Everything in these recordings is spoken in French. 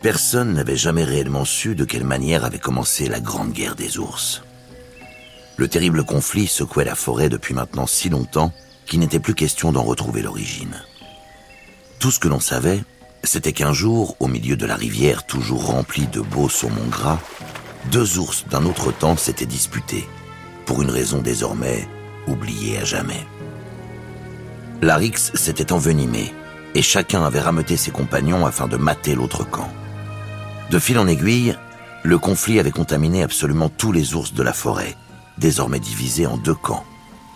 personne n'avait jamais réellement su de quelle manière avait commencé la grande guerre des ours. Le terrible conflit secouait la forêt depuis maintenant si longtemps qu'il n'était plus question d'en retrouver l'origine. Tout ce que l'on savait, c'était qu'un jour, au milieu de la rivière toujours remplie de beaux saumons gras, deux ours d'un autre temps s'étaient disputés, pour une raison désormais oubliée à jamais. La rixe s'était envenimée, et chacun avait rameuté ses compagnons afin de mater l'autre camp. De fil en aiguille, le conflit avait contaminé absolument tous les ours de la forêt, désormais divisés en deux camps,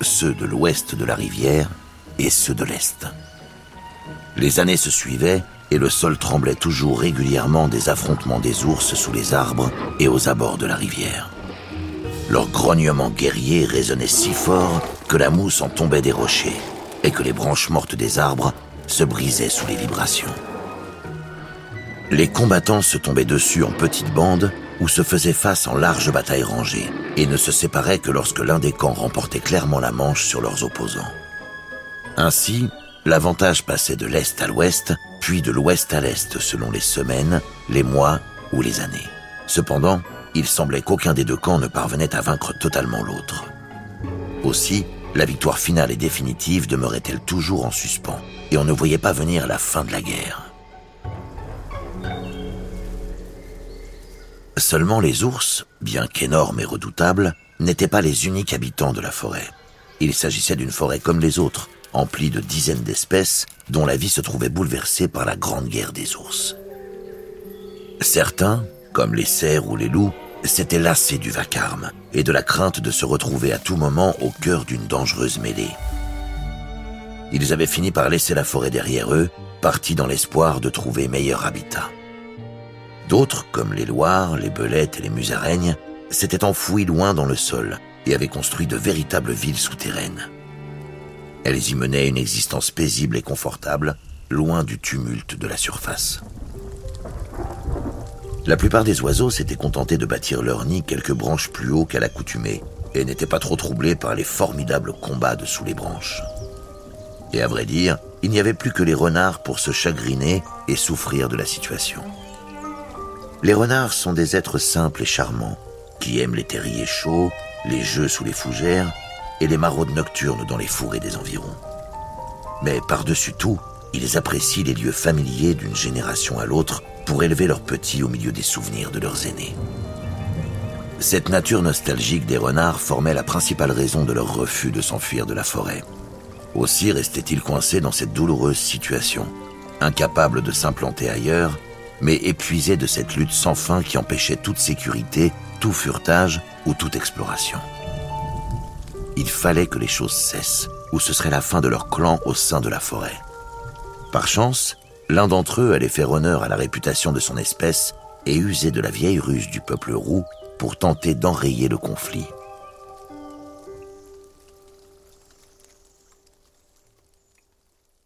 ceux de l'ouest de la rivière et ceux de l'est. Les années se suivaient et le sol tremblait toujours régulièrement des affrontements des ours sous les arbres et aux abords de la rivière. Leur grognement guerrier résonnait si fort que la mousse en tombait des rochers et que les branches mortes des arbres se brisaient sous les vibrations. Les combattants se tombaient dessus en petites bandes ou se faisaient face en larges batailles rangées et ne se séparaient que lorsque l'un des camps remportait clairement la manche sur leurs opposants. Ainsi, l'avantage passait de l'est à l'ouest, puis de l'ouest à l'est selon les semaines, les mois ou les années. Cependant, il semblait qu'aucun des deux camps ne parvenait à vaincre totalement l'autre. Aussi, la victoire finale et définitive demeurait-elle toujours en suspens, et on ne voyait pas venir la fin de la guerre. Seulement les ours, bien qu'énormes et redoutables, n'étaient pas les uniques habitants de la forêt. Il s'agissait d'une forêt comme les autres, emplie de dizaines d'espèces dont la vie se trouvait bouleversée par la grande guerre des ours. Certains, comme les cerfs ou les loups, s'étaient lassés du vacarme et de la crainte de se retrouver à tout moment au cœur d'une dangereuse mêlée. Ils avaient fini par laisser la forêt derrière eux, partis dans l'espoir de trouver meilleur habitat. D'autres, comme les loirs, les belettes et les musaraignes, s'étaient enfouis loin dans le sol et avaient construit de véritables villes souterraines. Elles y menaient une existence paisible et confortable, loin du tumulte de la surface. La plupart des oiseaux s'étaient contentés de bâtir leur nid quelques branches plus haut qu'à l'accoutumée et n'étaient pas trop troublés par les formidables combats dessous les branches. Et à vrai dire, il n'y avait plus que les renards pour se chagriner et souffrir de la situation. Les renards sont des êtres simples et charmants, qui aiment les terriers chauds, les jeux sous les fougères et les maraudes nocturnes dans les fourrés des environs. Mais par-dessus tout, ils apprécient les lieux familiers d'une génération à l'autre pour élever leurs petits au milieu des souvenirs de leurs aînés. Cette nature nostalgique des renards formait la principale raison de leur refus de s'enfuir de la forêt. Aussi restaient-ils coincés dans cette douloureuse situation, incapables de s'implanter ailleurs, mais épuisés de cette lutte sans fin qui empêchait toute sécurité, tout furetage ou toute exploration. Il fallait que les choses cessent, ou ce serait la fin de leur clan au sein de la forêt. Par chance, l'un d'entre eux allait faire honneur à la réputation de son espèce et user de la vieille ruse du peuple roux pour tenter d'enrayer le conflit.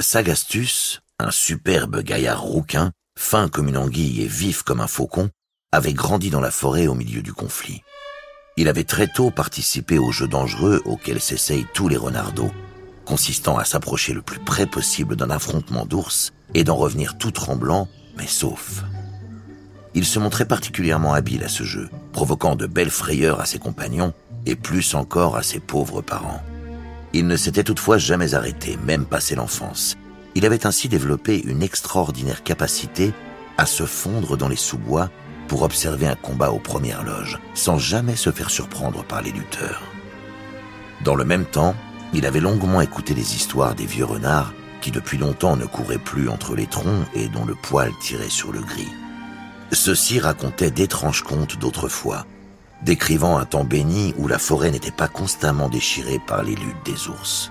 Sagastus, un superbe gaillard rouquin, fin comme une anguille et vif comme un faucon, avait grandi dans la forêt au milieu du conflit. Il avait très tôt participé aux jeux dangereux auxquels s'essayent tous les renardeaux, consistant à s'approcher le plus près possible d'un affrontement d'ours et d'en revenir tout tremblant, mais sauf. Il se montrait particulièrement habile à ce jeu, provoquant de belles frayeurs à ses compagnons et plus encore à ses pauvres parents. Il ne s'était toutefois jamais arrêté, même passé l'enfance. Il avait ainsi développé une extraordinaire capacité à se fondre dans les sous-bois pour observer un combat aux premières loges, sans jamais se faire surprendre par les lutteurs. Dans le même temps, il avait longuement écouté les histoires des vieux renards qui depuis longtemps ne couraient plus entre les troncs et dont le poil tirait sur le gris. Ceux-ci racontaient d'étranges contes d'autrefois, décrivant un temps béni où la forêt n'était pas constamment déchirée par les luttes des ours.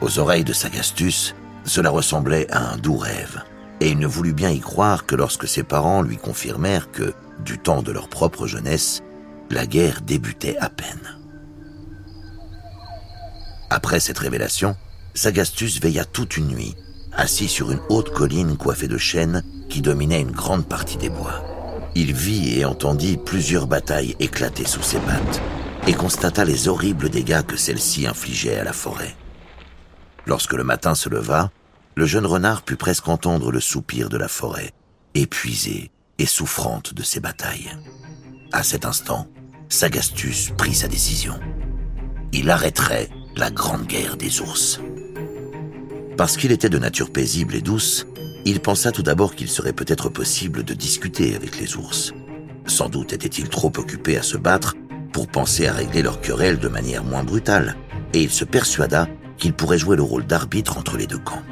Aux oreilles de Sagastus, cela ressemblait à un doux rêve, et il ne voulut bien y croire que lorsque ses parents lui confirmèrent que, du temps de leur propre jeunesse, la guerre débutait à peine. Après cette révélation, Sagastus veilla toute une nuit, assis sur une haute colline coiffée de chênes qui dominait une grande partie des bois. Il vit et entendit plusieurs batailles éclater sous ses pattes et constata les horribles dégâts que celles-ci infligeaient à la forêt. Lorsque le matin se leva, le jeune renard put presque entendre le soupir de la forêt, épuisé, et souffrante de ses batailles. À cet instant, Sagastus prit sa décision. Il arrêterait la grande guerre des ours. Parce qu'il était de nature paisible et douce, il pensa tout d'abord qu'il serait peut-être possible de discuter avec les ours. Sans doute était-il trop occupé à se battre pour penser à régler leur querelle de manière moins brutale, et il se persuada qu'il pourrait jouer le rôle d'arbitre entre les deux camps.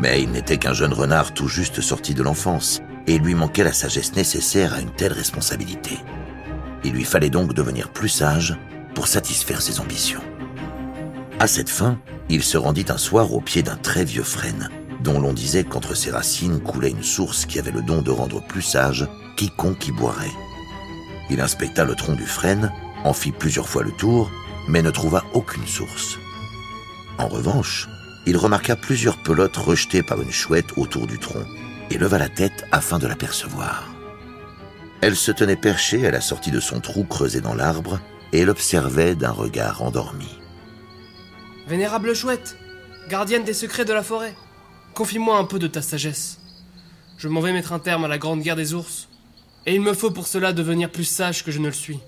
Mais il n'était qu'un jeune renard tout juste sorti de l'enfance, et il lui manquait la sagesse nécessaire à une telle responsabilité. Il lui fallait donc devenir plus sage pour satisfaire ses ambitions. À cette fin, il se rendit un soir au pied d'un très vieux frêne, dont l'on disait qu'entre ses racines coulait une source qui avait le don de rendre plus sage quiconque y boirait. Il inspecta le tronc du frêne, en fit plusieurs fois le tour, mais ne trouva aucune source. En revanche, il remarqua plusieurs pelotes rejetées par une chouette autour du tronc, et leva la tête afin de l'apercevoir. Elle se tenait perchée à la sortie de son trou creusé dans l'arbre, et l'observait d'un regard endormi. Vénérable chouette, gardienne des secrets de la forêt, confie-moi un peu de ta sagesse. Je m'en vais mettre un terme à la grande guerre des ours, et il me faut pour cela devenir plus sage que je ne le suis.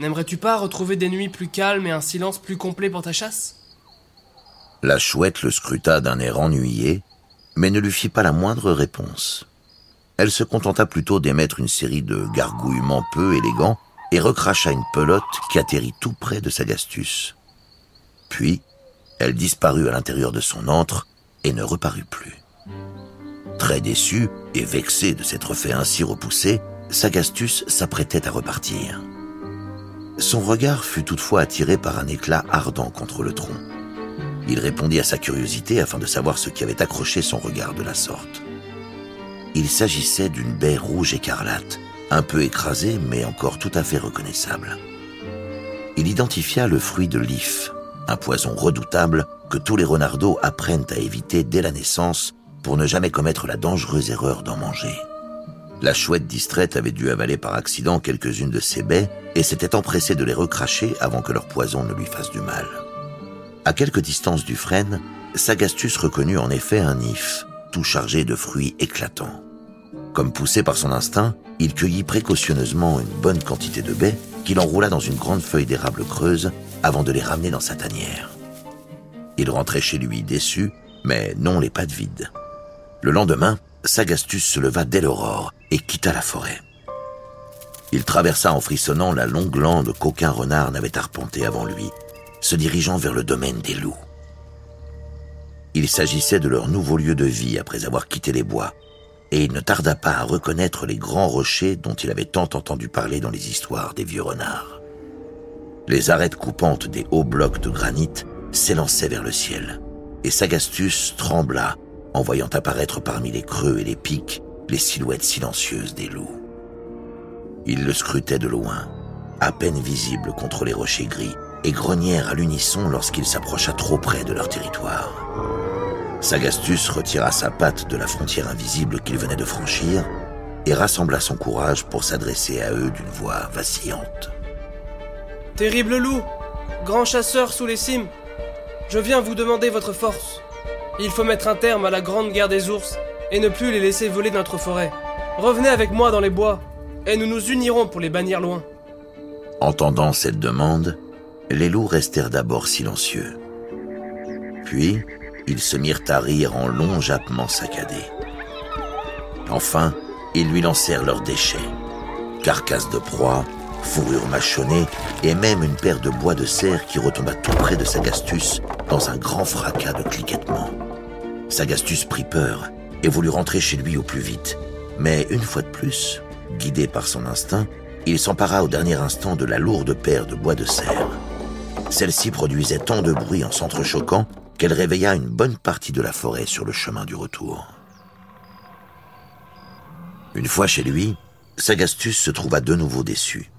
N'aimerais-tu pas retrouver des nuits plus calmes et un silence plus complet pour ta chasse? La chouette le scruta d'un air ennuyé, mais ne lui fit pas la moindre réponse. Elle se contenta plutôt d'émettre une série de gargouillements peu élégants et recracha une pelote qui atterrit tout près de Sagastus. Puis, elle disparut à l'intérieur de son antre et ne reparut plus. Très déçu et vexé de s'être fait ainsi repousser, Sagastus s'apprêtait à repartir. Son regard fut toutefois attiré par un éclat ardent contre le tronc. Il répondit à sa curiosité afin de savoir ce qui avait accroché son regard de la sorte. Il s'agissait d'une baie rouge écarlate, un peu écrasée mais encore tout à fait reconnaissable. Il identifia le fruit de l'if, un poison redoutable que tous les renardeaux apprennent à éviter dès la naissance pour ne jamais commettre la dangereuse erreur d'en manger. La chouette distraite avait dû avaler par accident quelques-unes de ces baies et s'était empressée de les recracher avant que leur poison ne lui fasse du mal. À quelque distance du frêne, Sagastus reconnut en effet un if, tout chargé de fruits éclatants. Comme poussé par son instinct, il cueillit précautionneusement une bonne quantité de baies qu'il enroula dans une grande feuille d'érable creuse avant de les ramener dans sa tanière. Il rentrait chez lui déçu, mais non les pattes vides. Le lendemain, Sagastus se leva dès l'aurore et quitta la forêt. Il traversa en frissonnant la longue lande qu'aucun renard n'avait arpentée avant lui, se dirigeant vers le domaine des loups. Il s'agissait de leur nouveau lieu de vie après avoir quitté les bois, et il ne tarda pas à reconnaître les grands rochers dont il avait tant entendu parler dans les histoires des vieux renards. Les arêtes coupantes des hauts blocs de granit s'élançaient vers le ciel, et Sagastus trembla en voyant apparaître parmi les creux et les pics les silhouettes silencieuses des loups. Ils le scrutaient de loin, à peine visibles contre les rochers gris, et grognèrent à l'unisson lorsqu'il s'approcha trop près de leur territoire. Sagastus retira sa patte de la frontière invisible qu'il venait de franchir et rassembla son courage pour s'adresser à eux d'une voix vacillante. Terrible loup, grand chasseur sous les cimes, je viens vous demander votre force. Il faut mettre un terme à la grande guerre des ours et ne plus les laisser voler de notre forêt. Revenez avec moi dans les bois et nous nous unirons pour les bannir loin. Entendant cette demande, les loups restèrent d'abord silencieux. Puis, ils se mirent à rire en longs jappements saccadés. Enfin, ils lui lancèrent leurs déchets. Carcasses de proie, fourrure mâchonnée et même une paire de bois de serre qui retomba tout près de Sagastus dans un grand fracas de cliquettement. Sagastus prit peur et voulut rentrer chez lui au plus vite. Mais une fois de plus, guidé par son instinct, il s'empara au dernier instant de la lourde paire de bois de serre. Celle-ci produisait tant de bruit en s'entrechoquant qu'elle réveilla une bonne partie de la forêt sur le chemin du retour. Une fois chez lui, Sagastus se trouva de nouveau déçu.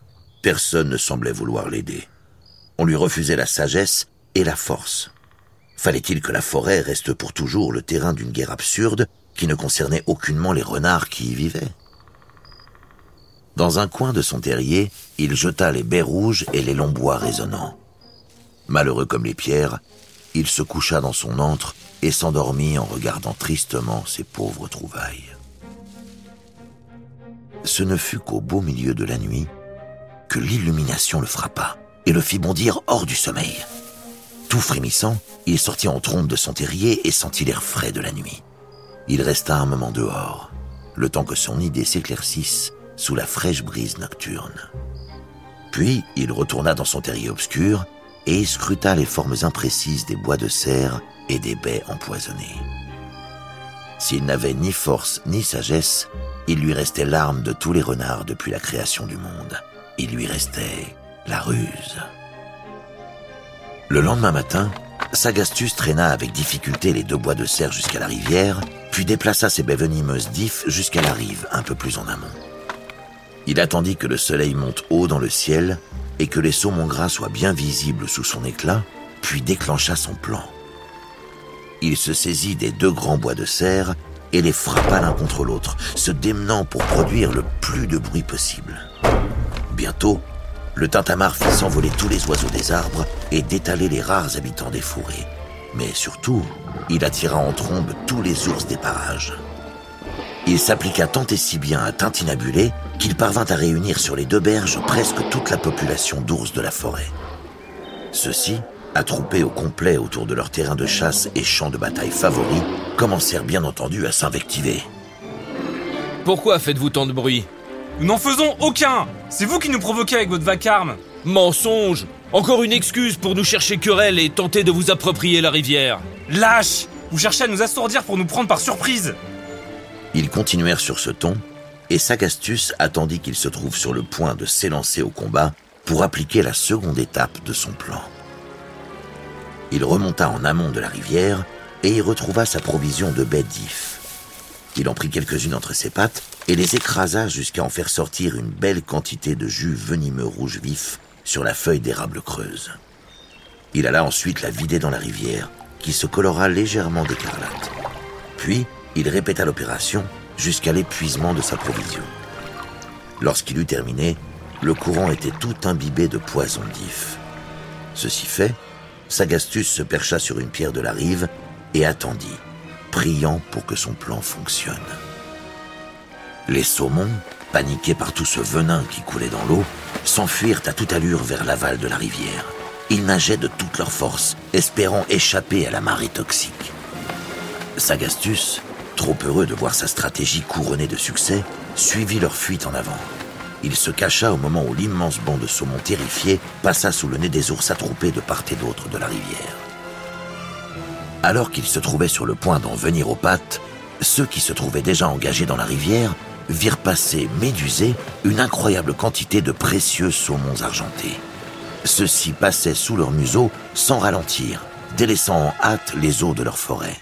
Personne ne semblait vouloir l'aider. On lui refusait la sagesse et la force. Fallait-il que la forêt reste pour toujours le terrain d'une guerre absurde qui ne concernait aucunement les renards qui y vivaient? Dans un coin de son terrier, il jeta les baies rouges et les longs bois résonnants. Malheureux comme les pierres, il se coucha dans son antre et s'endormit en regardant tristement ses pauvres trouvailles. ce ne fut qu'au beau milieu de la nuit que l'illumination le frappa et le fit bondir hors du sommeil. Tout frémissant, il sortit en trompe de son terrier et sentit l'air frais de la nuit. Il resta un moment dehors, le temps que son idée s'éclaircisse sous la fraîche brise nocturne. Puis il retourna dans son terrier obscur et scruta les formes imprécises des bois de serre et des baies empoisonnées. S'il n'avait ni force ni sagesse, il lui restait l'arme de tous les renards depuis la création du monde. Il lui restait la ruse. Le lendemain matin, Sagastus traîna avec difficulté les deux bois de serre jusqu'à la rivière, puis déplaça ses baies venimeuses d'if jusqu'à la rive, un peu plus en amont. Il attendit que le soleil monte haut dans le ciel et que les saumons gras soient bien visibles sous son éclat, puis déclencha son plan. Il se saisit des deux grands bois de serre et les frappa l'un contre l'autre, se démenant pour produire le plus de bruit possible. Bientôt, le tintamarre fit s'envoler tous les oiseaux des arbres et d'étaler les rares habitants des forêts. Mais surtout, il attira en trombe tous les ours des parages. Il s'appliqua tant et si bien à tintinabuler qu'il parvint à réunir sur les deux berges presque toute la population d'ours de la forêt. Ceux-ci, attroupés au complet autour de leur terrain de chasse et champ de bataille favoris, commencèrent bien entendu à s'invectiver. Pourquoi faites-vous tant de bruit? Nous n'en faisons aucun C'est vous qui nous provoquez avec votre vacarme Mensonge Encore une excuse pour nous chercher querelle et tenter de vous approprier la rivière. Lâche Vous cherchez à nous assourdir pour nous prendre par surprise Ils continuèrent sur ce ton, et Sagastus attendit qu'il se trouve sur le point de s'élancer au combat pour appliquer la seconde étape de son plan. Il remonta en amont de la rivière et y retrouva sa provision de baies d'if. Il en prit quelques-unes entre ses pattes et les écrasa jusqu'à en faire sortir une belle quantité de jus venimeux rouge vif sur la feuille d'érable creuse. Il alla ensuite la vider dans la rivière, qui se colora légèrement d'écarlate. Puis, il répéta l'opération jusqu'à l'épuisement de sa provision. Lorsqu'il eut terminé, le courant était tout imbibé de poison d'if. Ceci fait, Sagastus se percha sur une pierre de la rive et attendit, priant pour que son plan fonctionne. Les saumons, paniqués par tout ce venin qui coulait dans l'eau, s'enfuirent à toute allure vers l'aval de la rivière. Ils nageaient de toute leur force, espérant échapper à la marée toxique. Sagastus, trop heureux de voir sa stratégie couronnée de succès, suivit leur fuite en avant. Il se cacha au moment où l'immense banc de saumons terrifiés passa sous le nez des ours attroupés de part et d'autre de la rivière. Alors qu'ils se trouvaient sur le point d'en venir aux pattes, ceux qui se trouvaient déjà engagés dans la rivière virent passer, médusés, une incroyable quantité de précieux saumons argentés. Ceux-ci passaient sous leurs museaux sans ralentir, délaissant en hâte les eaux de leur forêt.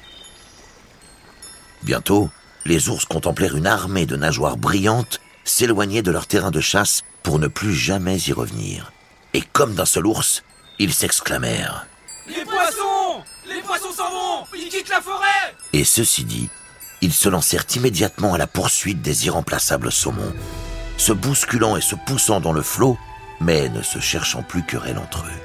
Bientôt, les ours contemplèrent une armée de nageoires brillantes s'éloigner de leur terrain de chasse pour ne plus jamais y revenir. Et comme d'un seul ours, ils s'exclamèrent Les poissons Les poissons s'en vont Ils quittent la forêt Et ceci dit, ils se lancèrent immédiatement à la poursuite des irremplaçables saumons, se bousculant et se poussant dans le flot, mais ne se cherchant plus querelle entre eux.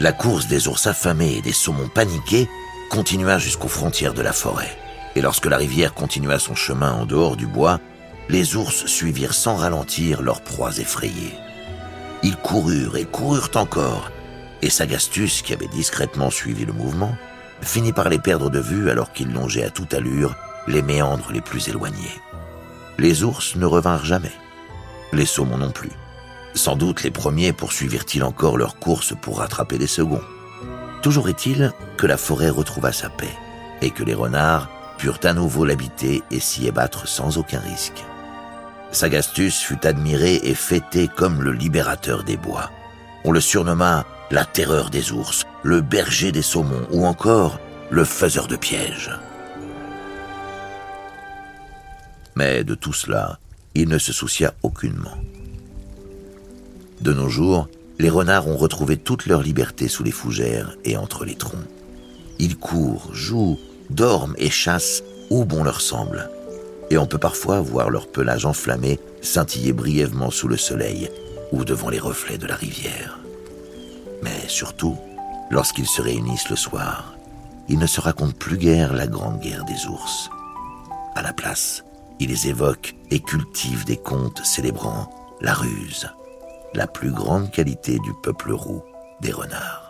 La course des ours affamés et des saumons paniqués continua jusqu'aux frontières de la forêt. Et lorsque la rivière continua son chemin en dehors du bois, les ours suivirent sans ralentir leurs proies effrayées. Ils coururent et coururent encore, et Sagastus, qui avait discrètement suivi le mouvement, finit par les perdre de vue alors qu'ils longeaient à toute allure les méandres les plus éloignés. Les ours ne revinrent jamais, les saumons non plus. Sans doute les premiers poursuivirent-ils encore leur course pour rattraper les seconds. Toujours est-il que la forêt retrouva sa paix, et que les renards purent à nouveau l'habiter et s'y ébattre sans aucun risque. Sagastus fut admiré et fêté comme le libérateur des bois. On le surnomma la terreur des ours, le berger des saumons ou encore le faiseur de pièges. Mais de tout cela, il ne se soucia aucunement. De nos jours, les renards ont retrouvé toute leur liberté sous les fougères et entre les troncs. Ils courent, jouent, dorment et chassent où bon leur semble et on peut parfois voir leur pelage enflammé scintiller brièvement sous le soleil ou devant les reflets de la rivière. Mais surtout, lorsqu'ils se réunissent le soir, ils ne se racontent plus guère la grande guerre des ours. À la place, ils évoquent et cultivent des contes célébrant la ruse, la plus grande qualité du peuple roux des renards.